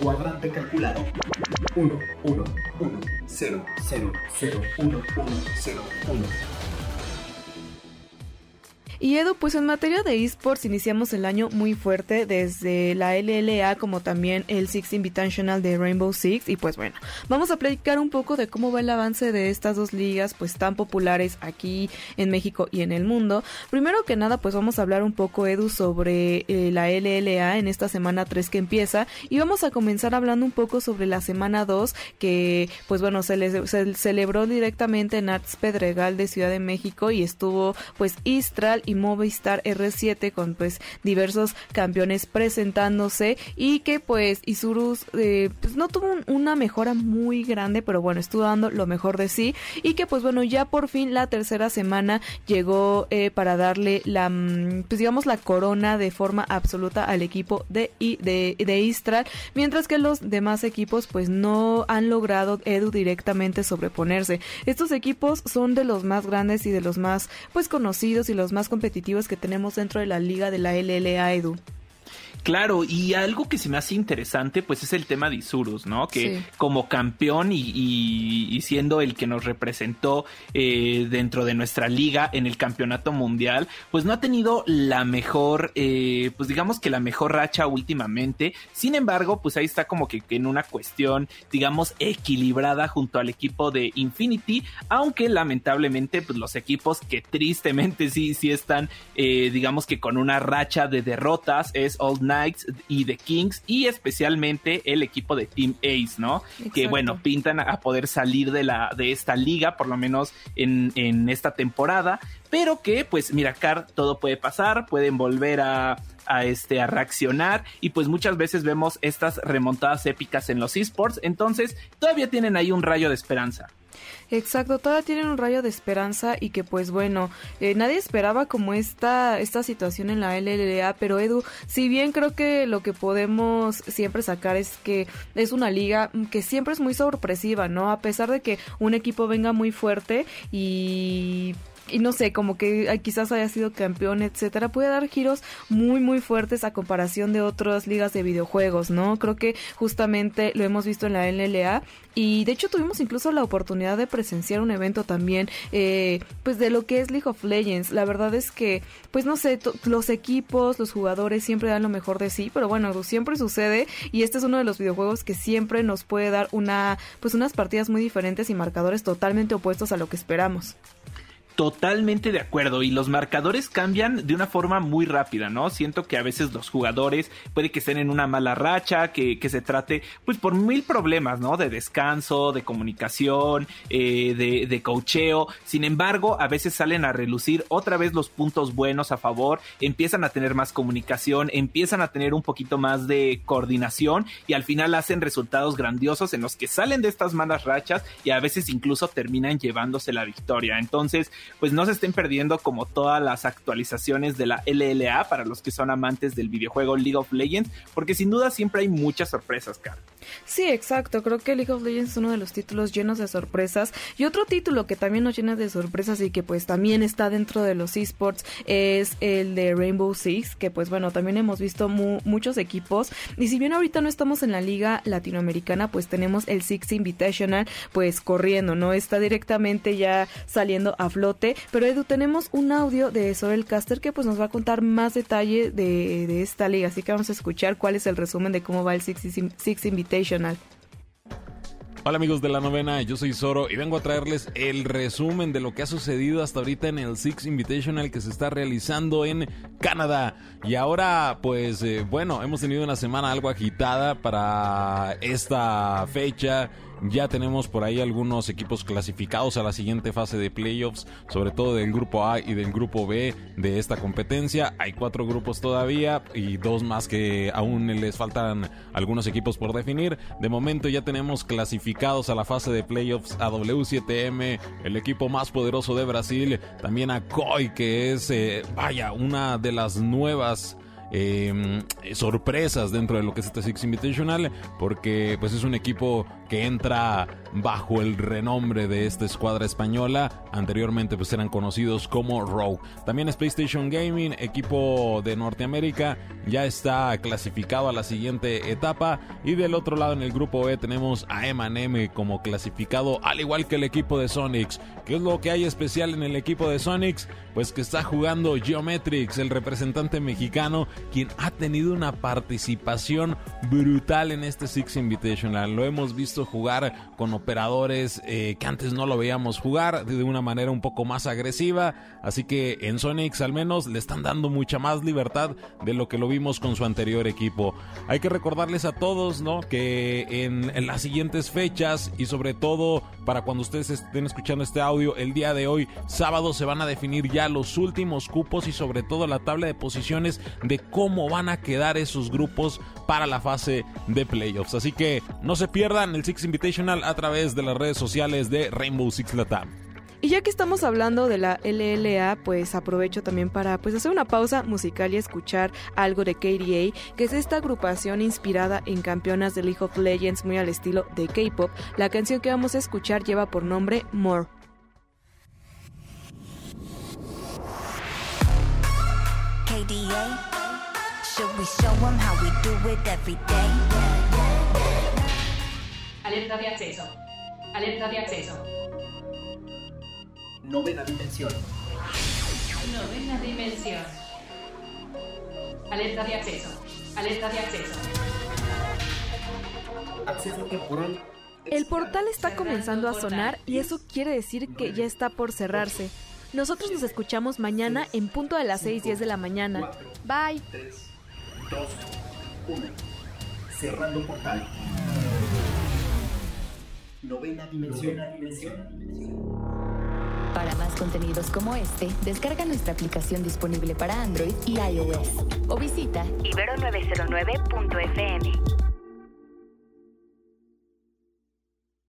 Cuadrante calculado. 1, 1, 1, 0, 0, 0, 1, 1, 0, 1. Y Edu, pues en materia de esports iniciamos el año muy fuerte desde la LLA como también el Six Invitational de Rainbow Six y pues bueno, vamos a platicar un poco de cómo va el avance de estas dos ligas pues tan populares aquí en México y en el mundo. Primero que nada pues vamos a hablar un poco Edu sobre eh, la LLA en esta semana 3 que empieza y vamos a comenzar hablando un poco sobre la semana 2 que pues bueno se, le, se celebró directamente en Arts Pedregal de Ciudad de México y estuvo pues Istral y Movistar R7 con pues diversos campeones presentándose y que pues Isurus eh, pues no tuvo un- una mejora muy grande pero bueno estuvo dando lo mejor de sí. Y que pues bueno ya por fin la tercera semana llegó eh, para darle la mm, pues digamos la corona de forma absoluta al equipo de, de, de Istral mientras que los demás equipos pues no han logrado Edu directamente sobreponerse. Estos equipos son de los más grandes y de los más pues conocidos y los más competitivos que tenemos dentro de la liga de la LLA Edu. Claro, y algo que se me hace interesante, pues es el tema de Isurus, ¿no? Que Sí. como campeón y, y- y siendo el que nos representó eh, dentro de nuestra liga en el campeonato mundial, pues no ha tenido la mejor, eh, pues digamos que la mejor racha últimamente. Sin embargo, pues ahí está como que, que en una cuestión, digamos, equilibrada junto al equipo de Infinity, aunque lamentablemente, pues los equipos que tristemente sí, sí están, eh, digamos que con una racha de derrotas es Old Knights y The Kings y especialmente el equipo de Team Ace, ¿no? Que bueno, pintan a poder salir de la de esta liga, por lo menos en, en esta temporada, pero que pues mira, Car, todo puede pasar, pueden volver a a este a reaccionar y pues muchas veces vemos estas remontadas épicas en los esports, entonces todavía tienen ahí un rayo de esperanza. Exacto, todavía tienen un rayo de esperanza y que pues bueno, eh, nadie esperaba como esta, esta situación en la LLA, pero Edu, si bien creo que lo que podemos siempre sacar es que es una liga que siempre es muy sorpresiva, ¿no? A pesar de que un equipo venga muy fuerte y y no sé, como que quizás haya sido campeón, etcétera, puede dar giros muy muy fuertes a comparación de otras ligas de videojuegos, ¿no? Creo que justamente lo hemos visto en la LLA y de hecho tuvimos incluso la oportunidad de presenciar un evento también, eh, pues de lo que es League of Legends. La verdad es que, pues no sé, los equipos, los jugadores siempre dan lo mejor de sí, pero bueno, siempre sucede y este es uno de los videojuegos que siempre nos puede dar una, pues unas partidas muy diferentes y marcadores totalmente opuestos a lo que esperamos. Totalmente de acuerdo y los marcadores cambian de una forma muy rápida, ¿no? Siento que a veces los jugadores puede que estén en una mala racha, que, que se trate pues por mil problemas, ¿no? De descanso, de comunicación, eh, de, de coacheo. Sin embargo, a veces salen a relucir otra vez los puntos buenos a favor, empiezan a tener más comunicación, empiezan a tener un poquito más de coordinación y al final hacen resultados grandiosos en los que salen de estas malas rachas y a veces incluso terminan llevándose la victoria. Entonces, pues no se estén perdiendo como todas las actualizaciones de la LLA para los que son amantes del videojuego League of Legends, porque sin duda siempre hay muchas sorpresas, Car. Sí, exacto. Creo que League of Legends es uno de los títulos llenos de sorpresas. Y otro título que también nos llena de sorpresas y que pues también está dentro de los esports es el de Rainbow Six, que pues bueno, también hemos visto mu- muchos equipos. Y si bien ahorita no estamos en la liga latinoamericana, pues tenemos el Six Invitational pues corriendo, ¿no? Está directamente ya saliendo a flote Pero Edu, tenemos un audio de Sorel Caster que pues nos va a contar más detalle de, esta liga. Así que vamos a escuchar cuál es el resumen de cómo va el Six, Six Invitational. Hola amigos de la novena, yo soy Zoro y vengo a traerles el resumen de lo que ha sucedido hasta ahorita en el Six Invitational que se está realizando en Canadá. Y ahora, pues eh, bueno, hemos tenido una semana algo agitada para esta fecha ya tenemos por ahí algunos equipos clasificados a la siguiente fase de playoffs, sobre todo del grupo A y del grupo B de esta competencia. Hay cuatro grupos todavía y dos más que aún les faltan algunos equipos por definir. De momento ya tenemos clasificados a la fase de playoffs a W7M, el equipo más poderoso de Brasil, también a COI, que es, eh, vaya, una de las nuevas eh, sorpresas dentro de lo que es este Six Invitational, porque pues es un equipo que entra bajo el renombre de esta escuadra española. Anteriormente pues eran conocidos como Rogue. También Space Station Gaming, equipo de Norteamérica, ya está clasificado a la siguiente etapa. Y del otro lado en el grupo E tenemos a M&M como clasificado, al igual que el equipo de Sonics. ¿Qué es lo que hay especial en el equipo de Sonics? Pues que está jugando Geometrics, el representante mexicano, quien ha tenido una participación brutal en este Six Invitational. Lo hemos visto jugar con operadores eh, que antes no lo veíamos jugar de una manera un poco más agresiva. Así que en Sonics al menos le están dando mucha más libertad de lo que lo vimos con su anterior equipo. Hay que recordarles a todos, ¿no? Que en, en las siguientes fechas y sobre todo para cuando ustedes estén escuchando este audio el día de hoy, sábado se van a definir ya los últimos cupos y sobre todo la tabla de posiciones de cómo van a quedar esos grupos para la fase de playoffs. Así que no se pierdan el Six Invitational a través de las redes sociales de Rainbow Six Latam. Y ya que estamos hablando de la LLA, pues aprovecho también para pues hacer una pausa musical y escuchar algo de KDA, que es esta agrupación inspirada en campeonas de League of Legends muy al estilo de K-pop. La canción que vamos a escuchar lleva por nombre More. KDA, Alerta de acceso. Alerta de acceso. Novena dimensión. Novena dimensión. Alerta de acceso. Alerta de acceso. Acceso temporal. El portal está comenzando a sonar y eso quiere decir que ya está por cerrarse. Nosotros nos escuchamos mañana en punto de las 6:10 de la mañana. Bye. 3, 2, 1. Cerrando portal. Novena dimensión. Para más contenidos como este, descarga nuestra aplicación disponible para Android y iOS o visita Ibero909.fm.